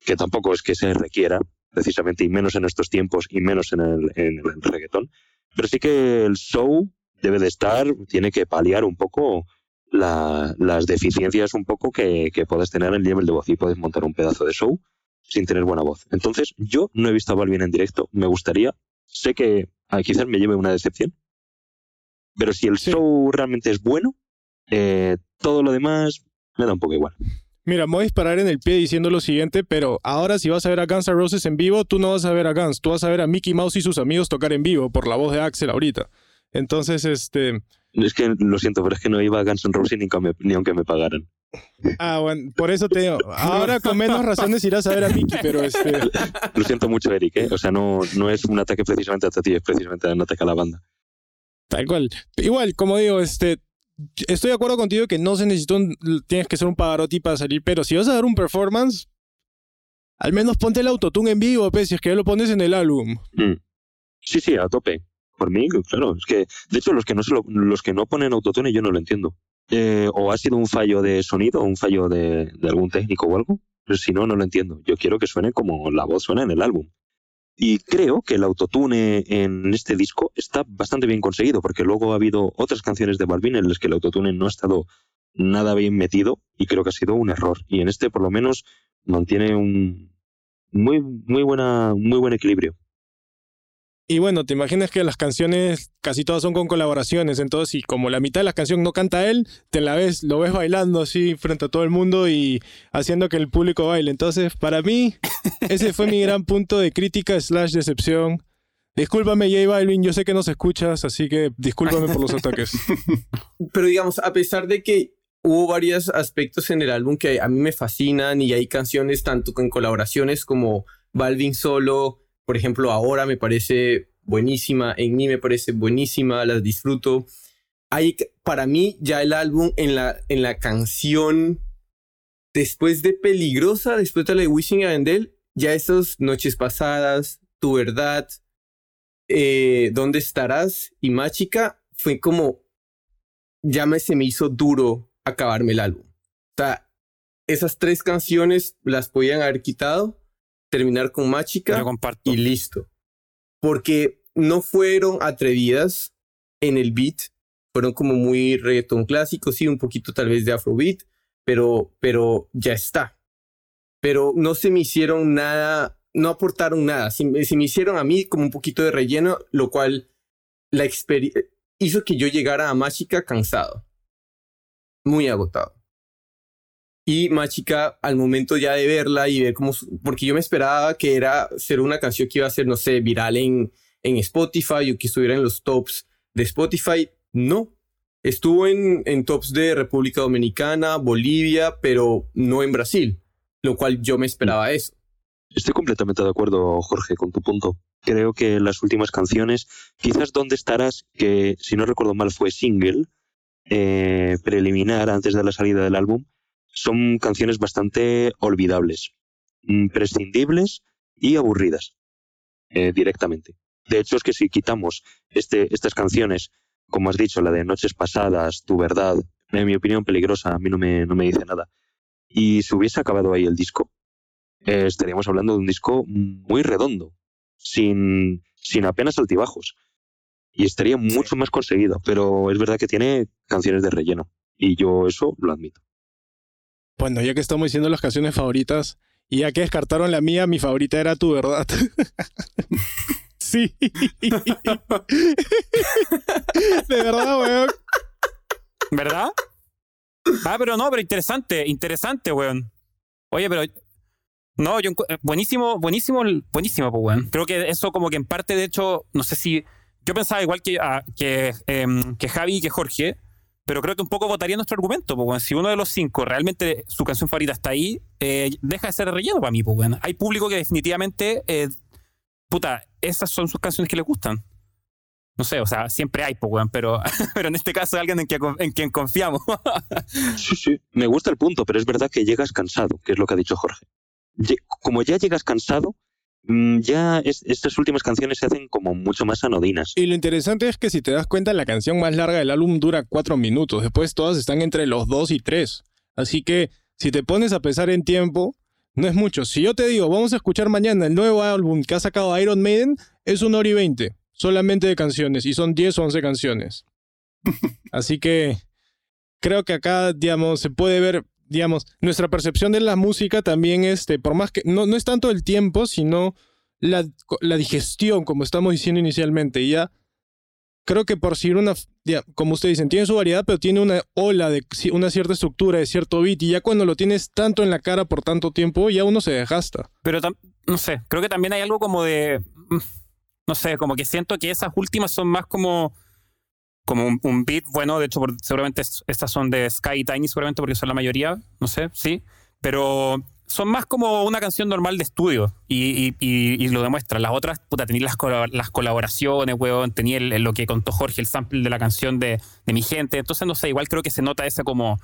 que tampoco es que se requiera, precisamente, y menos en estos tiempos, y menos en el, en el reggaetón, pero sí que el show debe de estar, tiene que paliar un poco las deficiencias un poco que, que puedes tener en el nivel de voz y puedes montar un pedazo de show sin tener buena voz. Entonces, yo no he visto a Balvin en directo, me gustaría, sé que ah, quizás me lleve una decepción, pero si el show realmente es bueno, eh, todo lo demás me da un poco igual. Mira, me voy a disparar en el pie diciendo lo siguiente, pero ahora si vas a ver a Guns N' Roses en vivo, tú no vas a ver a Guns, tú vas a ver a Mickey Mouse y sus amigos tocar en vivo por la voz de Axel ahorita. Entonces, este... Es que lo siento, pero es que no iba a Guns N' Roses ni, aunque me pagaran. Ah, bueno, por eso te digo. Ahora con menos razones irás a ver a Mickey, pero este. Lo siento mucho, Eric, ¿eh? O sea, no, no es un ataque precisamente a ti, es precisamente un ataque a la banda. Tal cual. Igual, como digo, este. Estoy de acuerdo contigo que no se necesita un. Tienes que ser un pagarotti para salir, pero si vas a dar un performance, al menos ponte el autotune en vivo, pues, si es que lo pones en el álbum. Mm. Sí, sí, a tope. Por mí, claro. Es que, de hecho, los que no, los que no ponen autotune yo no lo entiendo. Eh, o ha sido un fallo de sonido un fallo de, algún técnico o algo. Pero si no, no lo entiendo. Yo quiero que suene como la voz suena en el álbum. Y creo que el autotune en este disco está bastante bien conseguido, porque luego ha habido otras canciones de Balvin en las que el autotune no ha estado nada bien metido y creo que ha sido un error. Y en este, por lo menos, mantiene un muy, muy, buena, muy buen equilibrio. Y bueno, te imaginas que las canciones casi todas son con colaboraciones, entonces y como la mitad de la canción no canta él, te la ves, lo ves bailando así frente a todo el mundo y haciendo que el público baile. Entonces, para mí, ese fue mi gran punto de crítica slash decepción. Discúlpame, J Balvin, yo sé que nos escuchas, así que discúlpame por los ataques. Pero digamos, a pesar de que hubo varios aspectos en el álbum que a mí me fascinan y hay canciones tanto con colaboraciones como Balvin solo, por ejemplo, ahora me parece buenísima, en mí me parece buenísima, las disfruto. Hay, para mí ya el álbum en la, en la canción, después de Peligrosa, después de la de Wishing y Vendel, ya esas noches pasadas, Tu Verdad, eh, ¿Dónde estarás? y Máchica, fue como, ya me, se me hizo duro acabarme el álbum. O sea, esas tres canciones las podían haber quitado, terminar con Máchica y listo. Porque no fueron atrevidas en el beat, fueron como muy reggaeton clásico, sí, un poquito tal vez de afrobeat, pero, pero ya está. Pero no se me hicieron nada, no aportaron nada, se, se me hicieron a mí como un poquito de relleno, lo cual la hizo que yo llegara a Mágica cansado, muy agotado. Y Mágica, al momento ya de verla y ver cómo, porque yo me esperaba que era ser una canción que iba a ser, no sé, viral en, en Spotify o que estuviera en los tops de Spotify, no. Estuvo en, en tops de República Dominicana, Bolivia, pero no en Brasil, lo cual yo me esperaba eso. Estoy completamente de acuerdo, Jorge, con tu punto. Creo que las últimas canciones, quizás ¿Dónde estarás? que si no recuerdo mal fue single, eh, preliminar antes de la salida del álbum, son canciones bastante olvidables, imprescindibles y aburridas eh, directamente. De hecho, es que si quitamos este, estas canciones, como has dicho, la de Noches Pasadas, Tu Verdad, en mi opinión peligrosa, a mí no me, no me dice nada, y si hubiese acabado ahí el disco, eh, estaríamos hablando de un disco muy redondo, sin, sin apenas altibajos. Y estaría mucho más conseguido, pero es verdad que tiene canciones de relleno, y yo eso lo admito. Bueno, ya que estamos diciendo las canciones favoritas, y ya que descartaron la mía, mi favorita era Tu Verdad. sí. de verdad, weón. ¿Verdad? Ah, pero no, pero interesante, interesante, weón. Oye, pero. No, yo. Eh, buenísimo, buenísimo, buenísimo, pues, weón. Creo que eso, como que en parte, de hecho, no sé si. Yo pensaba igual que, ah, que, em, que Javi y que Jorge, pero creo que un poco votaría nuestro argumento, pues, si uno de los cinco realmente su canción favorita está ahí, eh, deja de ser relleno para mí, bueno. Hay público que definitivamente, eh, puta, esas son sus canciones que le gustan. No sé, o sea, siempre hay, pues, pero, pero en este caso alguien en, en quien confiamos. sí, sí, me gusta el punto, pero es verdad que llegas cansado, que es lo que ha dicho Jorge. Como ya llegas cansado, Mm, ya estas últimas canciones se hacen como mucho más anodinas. Y lo interesante es que si te das cuenta, la canción más larga del álbum dura cuatro minutos. Después todas están entre los dos y tres. Así que si te pones a pensar en tiempo, no es mucho. Si yo te digo, vamos a escuchar mañana el nuevo álbum que ha sacado Iron Maiden, es una hora y veinte. Solamente de canciones. Y son 10 o 11 canciones. Así que creo que acá, digamos, se puede ver digamos, nuestra percepción de la música también, este, por más que no, no es tanto el tiempo, sino la, la digestión, como estamos diciendo inicialmente. ya creo que por si una, como ustedes dicen, tiene su variedad, pero tiene una ola de una cierta estructura, de cierto beat, y ya cuando lo tienes tanto en la cara por tanto tiempo, ya uno se desgasta. Pero no sé, creo que también hay algo como de, mm, no sé, como que siento que esas últimas son más como como un, beat bueno, de hecho seguramente estas son de Sky Tiny seguramente porque son la mayoría, no sé, sí, pero son más como una canción normal de estudio y, y, lo demuestra. Las otras, puta, tenía las, las colaboraciones, weón, tenía lo que contó Jorge, el sample de la canción de, de, mi gente, entonces no sé, igual creo que se nota esa como,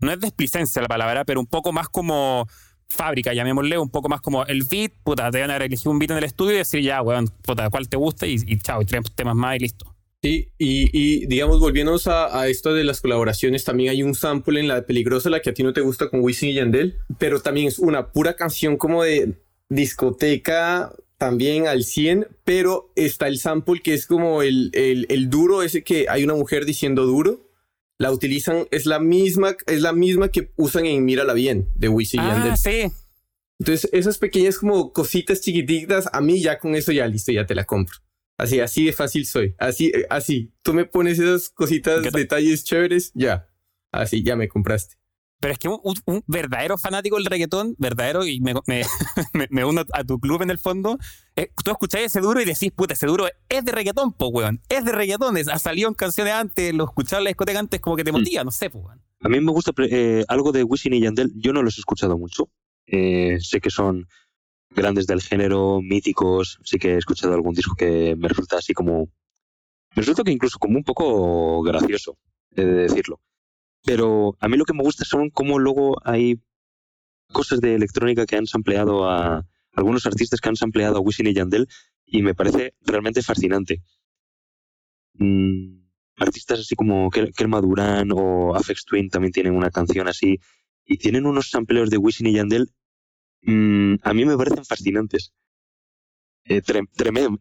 no es desplicencia la palabra, pero un poco más como fábrica, llamémosle, un poco más como el beat, puta, te van a elegir un beat en el estudio y decir ya, weón, puta, cuál te gusta y, y chao, y tres temas más y listo. Sí, y, y digamos, volviéndonos a, esto de las colaboraciones, también hay un sample en la peligrosa, la que a ti no te gusta con Wisin y Yandel, pero también es una pura canción como de discoteca también al 100, pero está el sample que es como el, el, el duro, ese que hay una mujer diciendo duro, la utilizan, es la misma, es la misma que usan en Mírala Bien, de Wisin y ah, Yandel. sí. Entonces, esas pequeñas como cositas chiquititas, a mí ya con eso ya listo, ya te la compro. Así, así de fácil soy. Así, eh, así. Tú me pones esas cositas, detalles chéveres, ya. Así, ya me compraste. Pero es que un, verdadero fanático del reggaetón, verdadero, y me, me, uno a tu club en el fondo, eh, tú escucháis ese duro y decís, puta, ese duro es de reggaetón, po, weón. Es de reggaetón, ha salido en canciones antes, lo escuchaba en la discoteca antes, como que te mm. motiva, no sé, po, weón. A mí me gusta eh, algo de Wisin y Yandel, yo no los he escuchado mucho. sé que son grandes del género, míticos. Sí que he escuchado algún disco que me resulta así como. Me resulta que incluso como un poco gracioso, he de decirlo. Pero a mí lo que me gusta son cómo luego hay cosas de electrónica que han sampleado a algunos artistas que han sampleado a Wisin y Yandel y me parece realmente fascinante. Mm, artistas así como Kelma Durán o Afex Twin también tienen una canción así y tienen unos sampleos de Wisin y Yandel mm, a mí me parecen fascinantes. Eh,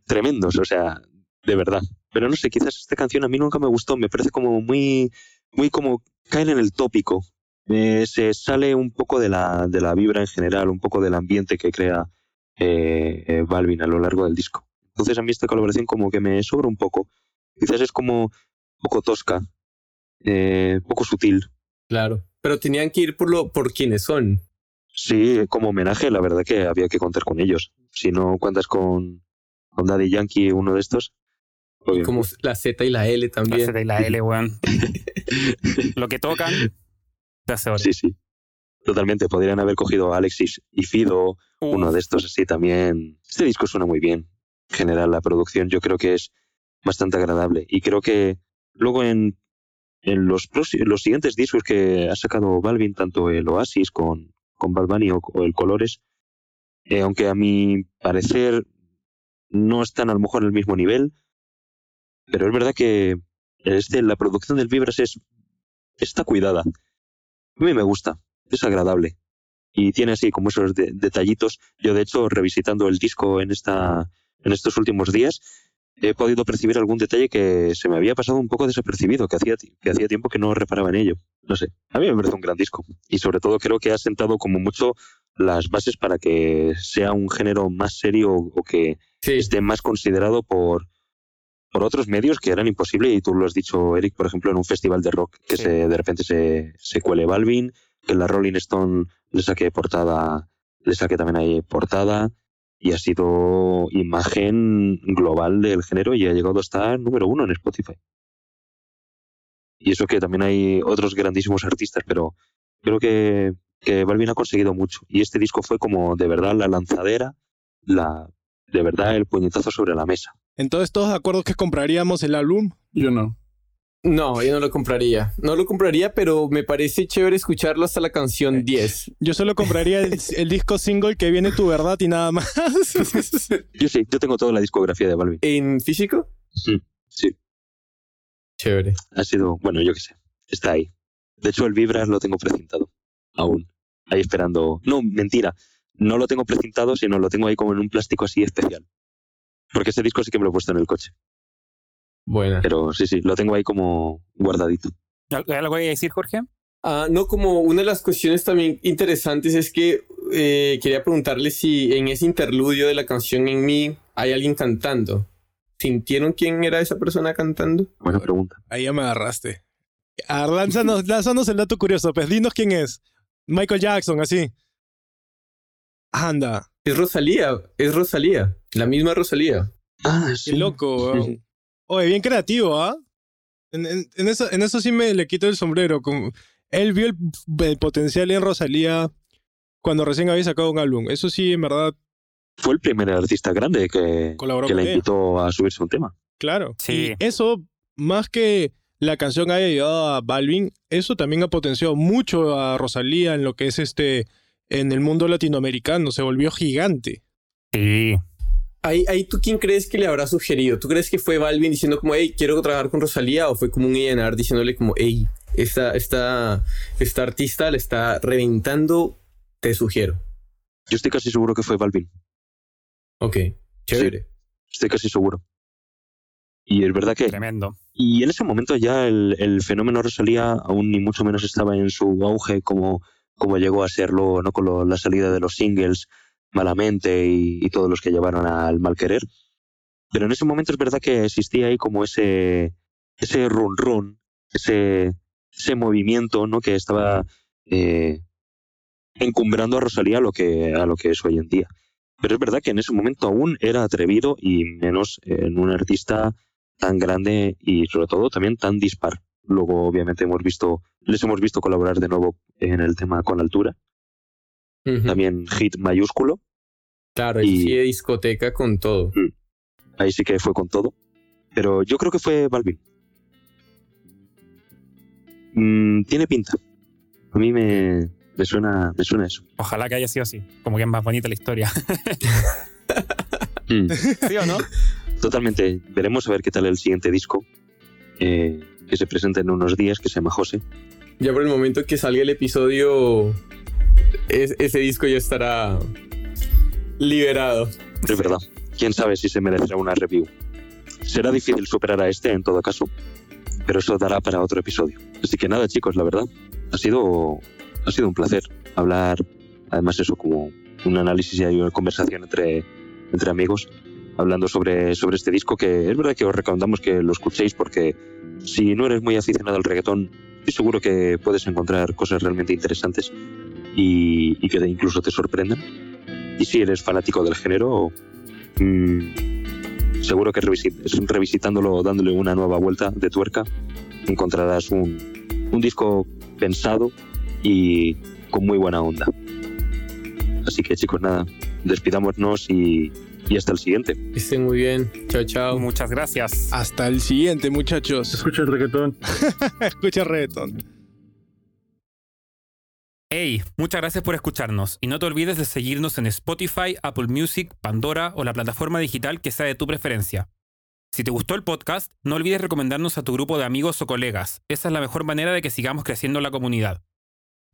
tremendos, o sea, de verdad. Pero no sé, quizás esta canción a mí nunca me gustó, me parece como muy, muy como caen en el tópico. Eh, se sale un poco de la, de la vibra en general, un poco del ambiente que crea eh, Balvin a lo largo del disco. Entonces a mí esta colaboración como que me sobra un poco. Quizás es como poco tosca, eh, poco sutil. Claro, pero tenían que ir por, lo, por quienes son. Sí, como homenaje, la verdad que había que contar con ellos. Si no cuentas con, con Daddy Yankee, uno de estos. Y como la Z y la L también. La Z y la L, weón. lo que tocan, te hace Sí, sí. Totalmente. Podrían haber cogido a Alexis y Fido, uno de estos así también. Este disco suena muy bien. En general, la producción yo creo que es bastante agradable. Y creo que Luego en, en los, los siguientes discos que ha sacado Balvin, tanto el Oasis con, con Bad Bunny o, el Colores, eh, aunque a mi parecer no están a lo mejor en el mismo nivel, pero es verdad que este, la producción del Vibras es, está cuidada. A mí me gusta, es agradable. Y tiene así como esos detallitos. Yo, de hecho, revisitando el disco en, esta, en estos últimos días, he podido percibir algún detalle que se me había pasado un poco desapercibido, que hacía, que hacía tiempo que no reparaba en ello. No sé, a mí me parece un gran disco. Y sobre todo creo que ha sentado como mucho las bases para que sea un género más serio o que esté más considerado por, por otros medios que eran imposibles. Y tú lo has dicho, Eric, por ejemplo, en un festival de rock que se, de repente se, se cuele Balvin, que la Rolling Stone le saque portada, le saque también ahí portada y ha sido imagen global del género y ha llegado a estar número uno en Spotify. Y eso que también hay otros grandísimos artistas, pero creo que, que Balvin ha conseguido mucho. Y este disco fue como de verdad la lanzadera, la, de verdad el puñetazo sobre la mesa. Entonces, ¿todos de acuerdo que compraríamos el álbum? Yo no. No, yo no lo compraría. No lo compraría, pero me parece chévere escucharlo hasta la canción 10. Yo solo compraría el, disco single que viene Tu Verdad y nada más. yo sí, yo tengo toda la discografía de Balvin. ¿En físico? Sí, sí. Chévere. Ha sido, bueno, yo qué sé. Está ahí. De hecho, el Vibras lo tengo precintado. Aún. Ahí esperando. No, mentira. No lo tengo precintado, sino lo tengo ahí como en un plástico así especial. Porque ese disco sí que me lo he puesto en el coche. Bueno. Pero sí, sí, lo tengo ahí como guardadito. ¿Algo que decir, Jorge? Ah, no, como una de las cuestiones también interesantes es que eh, quería preguntarle si en ese interludio de la canción en mí hay alguien cantando. ¿Sintieron quién era esa persona cantando? Buena pregunta. Ahí ya me agarraste. Lánzanos, el dato curioso, pues dinos quién es. Michael Jackson, así. Anda. Es Rosalía, es Rosalía, la misma Rosalía. Ah, sí. Qué loco. Oye, bien creativo, ¿ah? En, eso, en eso sí me le quito el sombrero. él vio el, potencial en Rosalía cuando recién había sacado un álbum. Eso sí, en verdad. Fue el primer artista grande que, que le invitó a subirse un tema. Claro. Sí. Y eso, más que la canción haya ayudado a Balvin, eso también ha potenciado mucho a Rosalía en lo que es este. en el mundo latinoamericano. Se volvió gigante. Sí. Ahí, ahí tú quién crees que le habrá sugerido? ¿Tú crees que fue Balvin diciendo como, hey, quiero trabajar con Rosalía? ¿O fue como un ENR diciéndole como, hey, esta, esta, esta artista le está reventando, te sugiero? Yo estoy casi seguro que fue Balvin. Ok, chévere. estoy casi seguro. Y es verdad que... Tremendo. Y en ese momento ya el, el, fenómeno Rosalía aún ni mucho menos estaba en su auge como, como llegó a serlo ¿no? con la salida de los singles malamente y, todos los que llevaron al mal querer. Pero en ese momento es verdad que existía ahí como ese, ese run run, ese, ese movimiento ¿no? que estaba eh, encumbrando a Rosalía a lo, que, a lo que es hoy en día. Pero es verdad que en ese momento aún era atrevido y menos en un artista tan grande y sobre todo también tan dispar. Luego obviamente hemos visto, les hemos visto colaborar de nuevo en el tema con altura, también hit mayúsculo. Claro, ahí sí de discoteca con todo. Ahí sí que fue con todo. Pero yo creo que fue Balvin. Mm, tiene pinta. A mí me, me, suena, me suena eso. Ojalá que haya sido así. Como que es más bonita la historia. Mm. ¿Sí o no? Totalmente. Veremos a ver qué tal el siguiente disco. Eh, que se presenta en unos días, que se llama José. Ya por el momento que salga el episodio, ese disco ya estará liberado. Es verdad. Quién sabe si se merecerá una review. Será difícil superar a este en todo caso, pero eso dará para otro episodio. Así que nada, chicos, la verdad, ha sido, ha sido un placer hablar, además eso como un análisis y una conversación entre, entre amigos, hablando sobre, sobre este disco, que es verdad que os recomendamos que lo escuchéis porque si no eres muy aficionado al reggaetón, estoy seguro que puedes encontrar cosas realmente interesantes y, y que incluso te sorprendan. Y si eres fanático del género, mmm, seguro que revisitándolo, dándole una nueva vuelta de tuerca, encontrarás un, un disco pensado y con muy buena onda. Así que chicos, nada, despidámonos y, y hasta el siguiente. Estén muy bien. Chao, chao. Muchas gracias. Hasta el siguiente, muchachos. Escucha el reggaetón. Escucha el reggaetón. Hey, muchas gracias por escucharnos y no te olvides de seguirnos en Spotify, Apple Music, Pandora o la plataforma digital que sea de tu preferencia. Si te gustó el podcast, no olvides recomendarnos a tu grupo de amigos o colegas. Esa es la mejor manera de que sigamos creciendo la comunidad.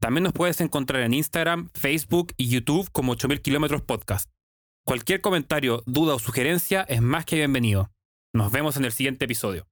También nos puedes encontrar en Instagram, Facebook y YouTube como 8000 kilómetros podcast. Cualquier comentario, duda o sugerencia es más que bienvenido. Nos vemos en el siguiente episodio.